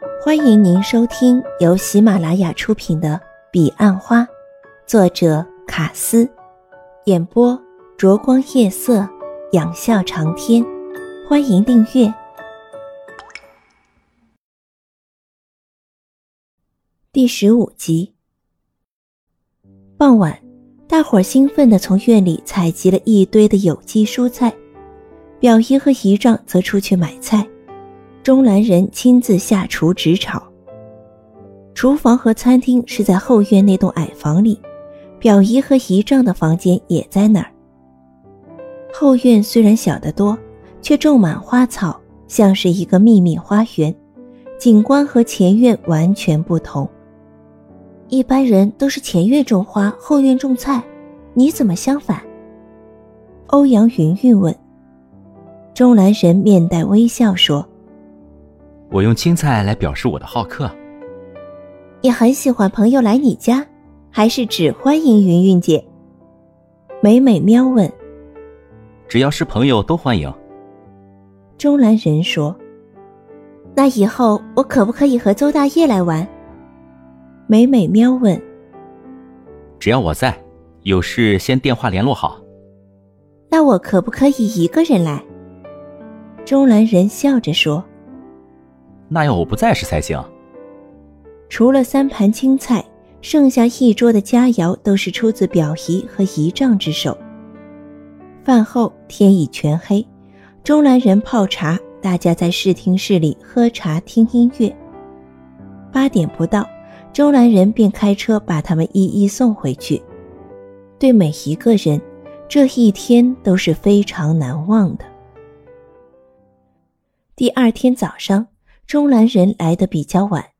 欢迎您收听由喜马拉雅出品的《彼岸花》，作者卡斯，演播灼光夜色，仰笑长天。欢迎订阅。第十五集。傍晚，大伙儿兴奋地从院里采集了一堆的有机蔬菜，表姨和姨丈则出去买菜。钟兰人亲自下厨直炒。厨房和餐厅是在后院那栋矮房里，表姨和姨丈的房间也在那儿。后院虽然小得多，却种满花草，像是一个秘密花园，景观和前院完全不同。一般人都是前院种花，后院种菜，你怎么相反？欧阳云云问。钟兰人面带微笑说。我用青菜来表示我的好客。你很喜欢朋友来你家，还是只欢迎云云姐？美美喵问。只要是朋友都欢迎。钟兰人说。那以后我可不可以和邹大业来玩？美美喵问。只要我在，有事先电话联络好。那我可不可以一个人来？钟兰人笑着说。那要我不在时才行。除了三盘青菜，剩下一桌的佳肴都是出自表姨和姨丈之手。饭后天已全黑，周兰人泡茶，大家在视听室里喝茶听音乐。八点不到，周兰人便开车把他们一一送回去。对每一个人，这一天都是非常难忘的。第二天早上。钟兰人来的比较晚，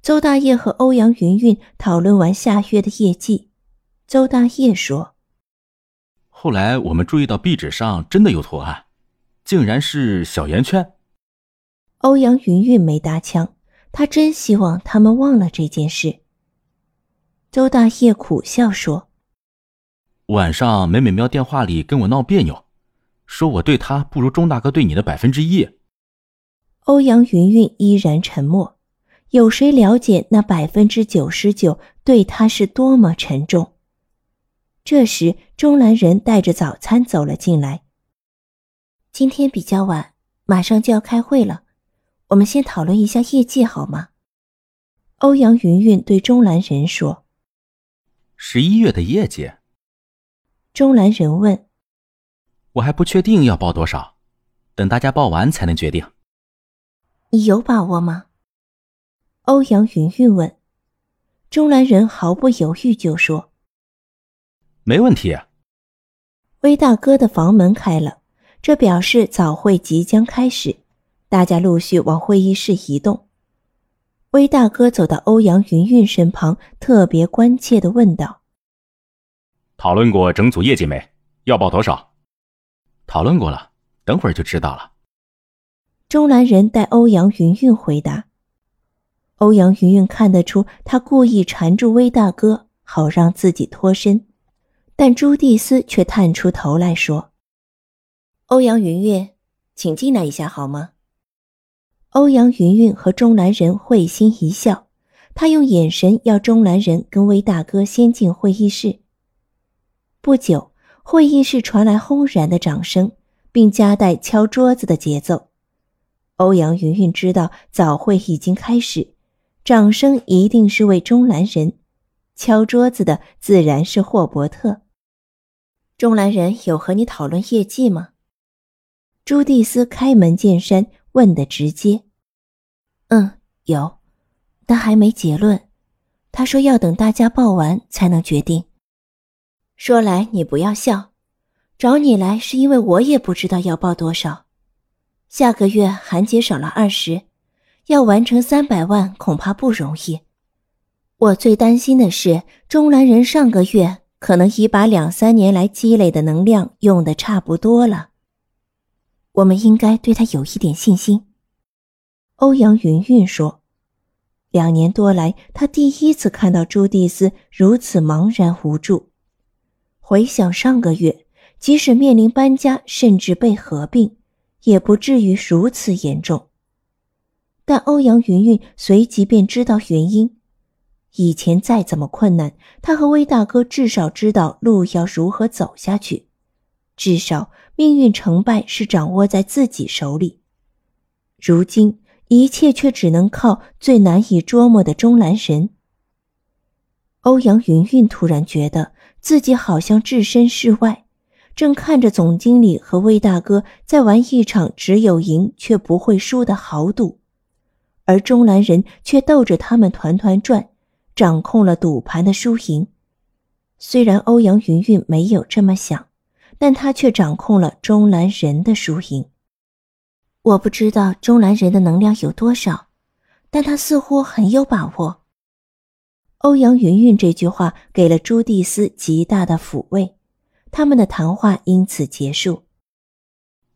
邹大业和欧阳云云讨论完下月的业绩。邹大业说：“后来我们注意到壁纸上真的有图案，竟然是小圆圈。”欧阳云云没搭腔，他真希望他们忘了这件事。邹大业苦笑说：“晚上美美喵电话里跟我闹别扭，说我对她不如钟大哥对你的百分之一。”欧阳云云依然沉默。有谁了解那百分之九十九对他是多么沉重？这时，钟兰人带着早餐走了进来。今天比较晚，马上就要开会了，我们先讨论一下业绩好吗？欧阳云云对钟兰人说：“十一月的业绩。”钟兰人问：“我还不确定要报多少，等大家报完才能决定。”你有把握吗？欧阳云云问。钟兰人毫不犹豫就说：“没问题。”威大哥的房门开了，这表示早会即将开始，大家陆续往会议室移动。威大哥走到欧阳云云身旁，特别关切的问道：“讨论过整组业绩没？要报多少？”“讨论过了，等会儿就知道了。”钟兰人带欧阳云云回答。欧阳云云看得出，他故意缠住威大哥，好让自己脱身。但朱蒂斯却探出头来说：“欧阳云云，请进来一下好吗？”欧阳云云和钟兰人会心一笑，他用眼神要钟兰人跟威大哥先进会议室。不久，会议室传来轰然的掌声，并夹带敲桌子的节奏。欧阳云云知道早会已经开始，掌声一定是为钟兰人，敲桌子的自然是霍伯特。钟兰人有和你讨论业绩吗？朱蒂斯开门见山问的直接。嗯，有，但还没结论。他说要等大家报完才能决定。说来你不要笑，找你来是因为我也不知道要报多少。下个月韩姐少了二十，要完成三百万恐怕不容易。我最担心的是，钟兰人上个月可能已把两三年来积累的能量用的差不多了。我们应该对他有一点信心。欧阳云云说：“两年多来，他第一次看到朱蒂斯如此茫然无助。回想上个月，即使面临搬家，甚至被合并。”也不至于如此严重。但欧阳云云随即便知道原因。以前再怎么困难，他和威大哥至少知道路要如何走下去，至少命运成败是掌握在自己手里。如今一切却只能靠最难以捉摸的钟兰神。欧阳云云突然觉得自己好像置身事外，正看着总经理和魏大哥在玩一场只有赢却不会输的豪赌，而钟兰人却逗着他们团团转。掌控了赌盘的输赢，虽然欧阳云云没有这么想，但他却掌控了钟兰人的输赢。我不知道钟兰人的能量有多少，但他似乎很有把握。欧阳云云这句话给了朱蒂斯极大的抚慰，他们的谈话因此结束。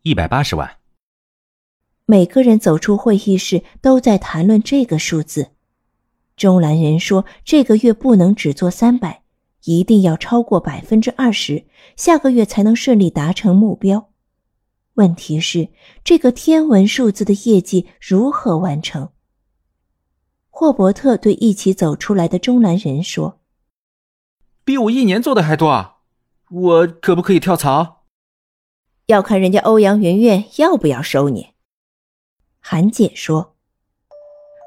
一百八十万。每个人走出会议室，都在谈论这个数字。钟兰人说：“这个月不能只做三百，一定要超过百分之二十，下个月才能顺利达成目标。问题是，这个天文数字的业绩如何完成？”霍伯特对一起走出来的钟兰人说：“比我一年做的还多啊！我可不可以跳槽？要看人家欧阳云云要不要收你。”韩姐说。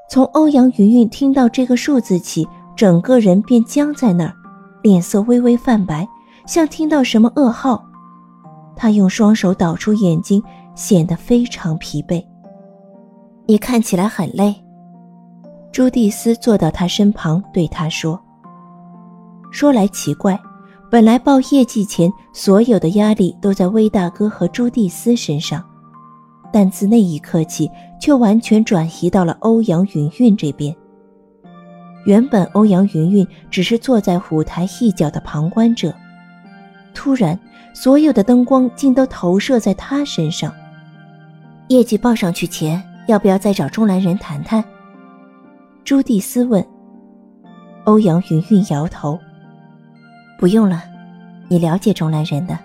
从欧阳云云听到这个数字起，整个人便僵在那儿，脸色微微泛白，像听到什么噩耗。他用双手导出眼睛，显得非常疲惫。你看起来很累。朱蒂斯坐到他身旁，对他说：“说来奇怪，本来报业绩前，所有的压力都在威大哥和朱蒂斯身上。”但自那一刻起，却完全转移到了欧阳云云这边。原本欧阳云云只是坐在舞台一角的旁观者，突然，所有的灯光竟都投射在他身上。业绩报上去前，要不要再找钟兰人谈谈？朱蒂斯问。欧阳云云摇头：“不用了，你了解钟兰人的。”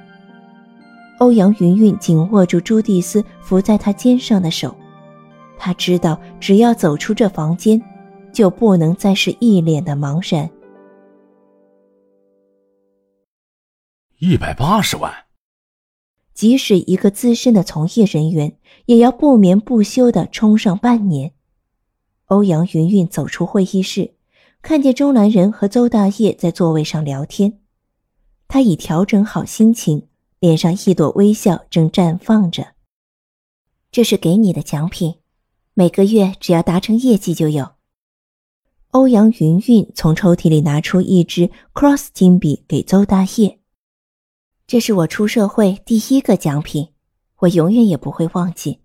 欧阳云云紧握住朱蒂斯扶在他肩上的手，他知道只要走出这房间，就不能再是一脸的茫然。一百八十万，即使一个资深的从业人员，也要不眠不休的冲上半年。欧阳云云走出会议室，看见钟兰人和邹大业在座位上聊天，他已调整好心情。脸上一朵微笑正绽放着。这是给你的奖品，每个月只要达成业绩就有。欧阳云云从抽屉里拿出一支 Cross 金笔给邹大业，这是我出社会第一个奖品，我永远也不会忘记。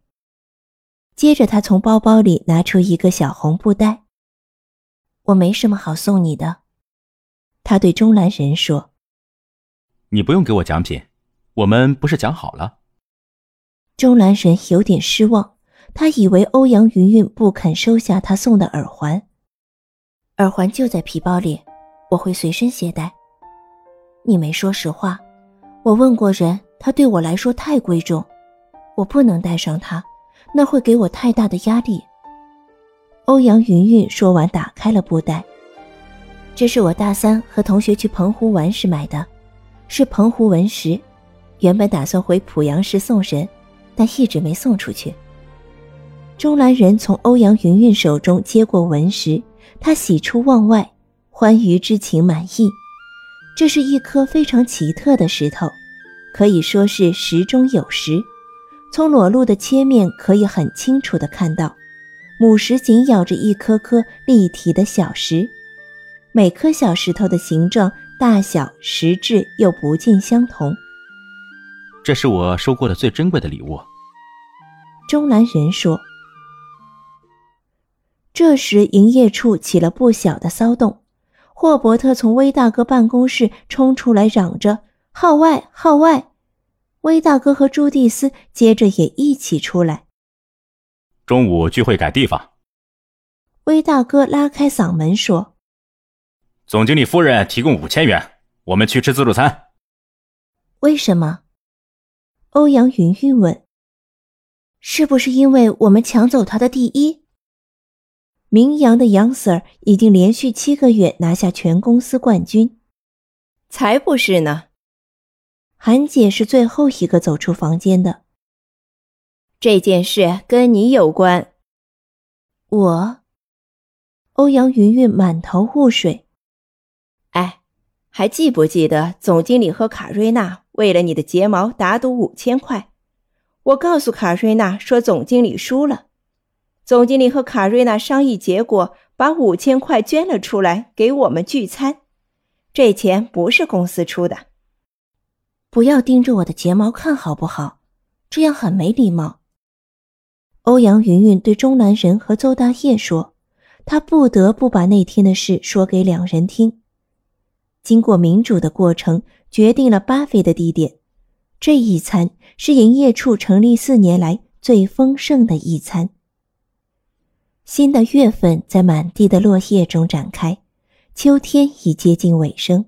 接着，他从包包里拿出一个小红布袋。我没什么好送你的，他对钟兰人说：“你不用给我奖品。”我们不是讲好了？钟兰人有点失望，他以为欧阳云云不肯收下他送的耳环。耳环就在皮包里，我会随身携带。你没说实话，我问过人，他对我来说太贵重，我不能带上它，那会给我太大的压力。欧阳云云说完，打开了布袋，这是我大三和同学去澎湖玩时买的，是澎湖文石。原本打算回濮阳市送人，但一直没送出去。钟兰人从欧阳云云手中接过文石，他喜出望外，欢愉之情满溢。这是一颗非常奇特的石头，可以说是石中有石。从裸露的切面可以很清楚地看到，母石紧咬着一颗颗立体的小石，每颗小石头的形状、大小、实质又不尽相同。这是我收过的最珍贵的礼物。钟兰人说。这时，营业处起了不小的骚动。霍伯特从威大哥办公室冲出来，嚷着：“号外，号外！”威大哥和朱蒂斯接着也一起出来。中午聚会改地方。威大哥拉开嗓门说：“总经理夫人提供五千元，我们去吃自助餐。”为什么？欧阳云云问：“是不是因为我们抢走他的第一？”名扬的杨 Sir 已经连续七个月拿下全公司冠军。才不是呢！韩姐是最后一个走出房间的。这件事跟你有关。我，欧阳云云满头雾水。哎，还记不记得总经理和卡瑞娜为了你的睫毛打赌五千块？我告诉卡瑞娜说总经理输了。总经理和卡瑞娜商议结果，把五千块捐了出来给我们聚餐。这钱不是公司出的。不要盯着我的睫毛看好不好？这样很没礼貌。欧阳云云对钟南人和邹大业说：“他不得不把那天的事说给两人听。”经过民主的过程，决定了巴菲的地点。这一餐是营业处成立四年来最丰盛的一餐。新的月份在满地的落叶中展开，秋天已接近尾声，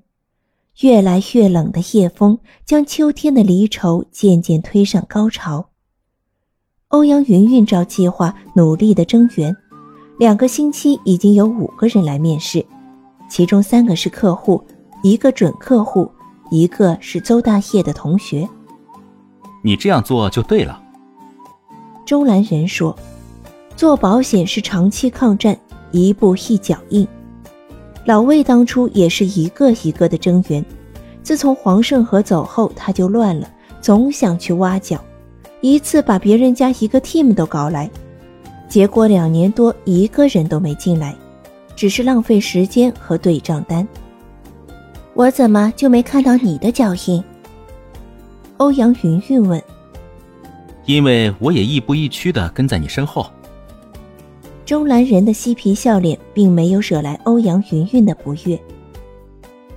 越来越冷的夜风将秋天的离愁渐渐推上高潮。欧阳云云照计划努力的增援，两个星期已经有五个人来面试，其中三个是客户，一个准客户，一个是邹大业的同学。你这样做就对了，周兰仁说。做保险是长期抗战，一步一脚印。老魏当初也是一个一个的增援，自从黄胜和走后，他就乱了，总想去挖角，一次把别人家一个 team 都搞来，结果两年多一个人都没进来，只是浪费时间和对账单。我怎么就没看到你的脚印？欧阳云云问。因为我也亦步亦趋的跟在你身后。钟兰人的嬉皮笑脸并没有惹来欧阳云云的不悦。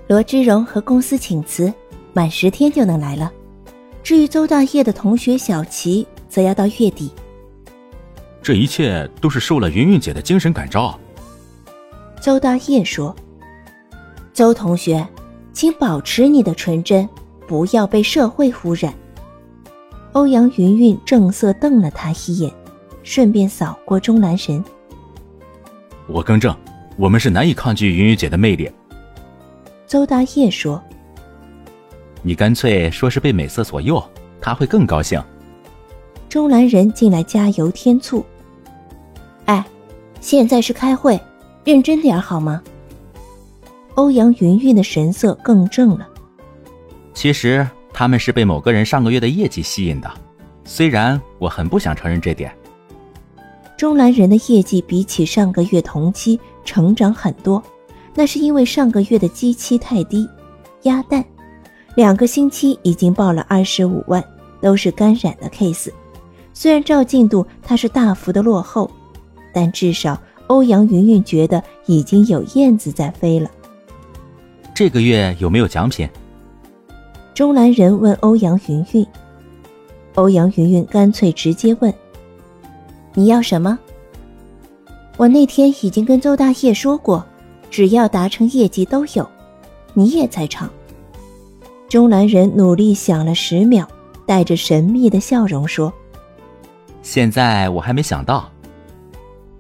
罗之荣和公司请辞，满十天就能来了。至于邹大业的同学小齐，则要到月底。这一切都是受了云云姐的精神感召。邹大业说：“邹同学，请保持你的纯真，不要被社会污染。”欧阳云云正色瞪了他一眼，顺便扫过钟兰神。我更正，我们是难以抗拒云云姐的魅力。邹大业说：“你干脆说是被美色所诱，他会更高兴。”钟兰人进来加油添醋。哎，现在是开会，认真点好吗？欧阳云云的神色更正了。其实他们是被某个人上个月的业绩吸引的，虽然我很不想承认这点。中兰人的业绩比起上个月同期成长很多，那是因为上个月的基期太低，鸭蛋，两个星期已经报了二十五万，都是感染的 case。虽然照进度他是大幅的落后，但至少欧阳云云觉得已经有燕子在飞了。这个月有没有奖品？中兰人问欧阳云云，欧阳云云干脆直接问。你要什么？我那天已经跟邹大业说过，只要达成业绩都有。你也在场。中兰人努力想了十秒，带着神秘的笑容说：“现在我还没想到。”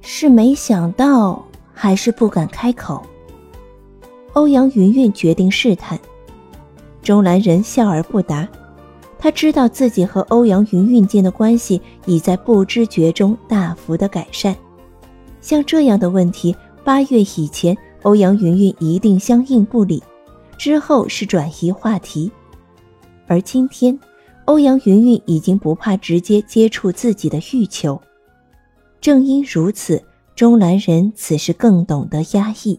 是没想到，还是不敢开口？欧阳云云决定试探。钟兰人笑而不答。他知道自己和欧阳云云间的关系已在不知觉中大幅的改善，像这样的问题，八月以前欧阳云云一定相应不理，之后是转移话题，而今天，欧阳云云已经不怕直接接触自己的欲求，正因如此，钟兰人此时更懂得压抑。